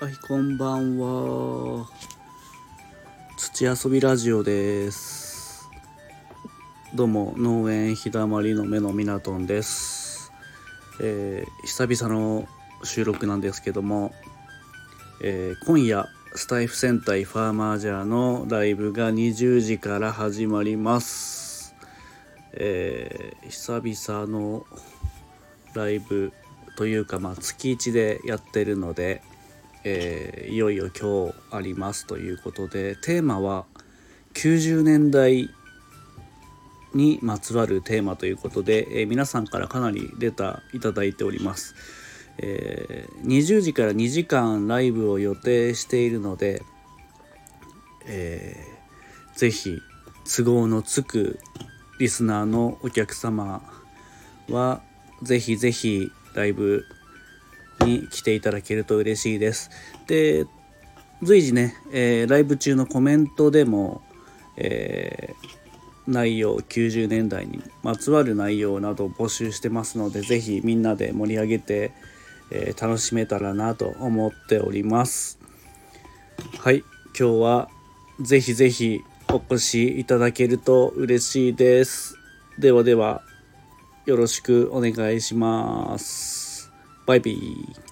はい、こんばんは。土遊びラジオです。どうも、農園ひだまりの目のみなとんです。えー久々の収録なんですけども、えー今夜、スタイフ戦隊ファーマージャーのライブが20時から始まります。えー久々のライブというか、まあ、月1でやってるので、えーいよいよ今日ありますということでテーマは90年代にまつわるテーマということで、えー皆さんからかなりレターいただいております、えー20時から2時間ライブを予定しているので、えーぜひ都合のつくリスナーのお客様はぜひぜひライブに来ていただけると嬉しいです。で随時ね、えーライブ中のコメントでも、えー内容90年代にまつわる内容などを募集してますのでぜひみんなで盛り上げて、えー楽しめたらなと思っております。はい今日はぜひぜひお越しいただけると嬉しいです。ではではよろしくお願いします。バイビー。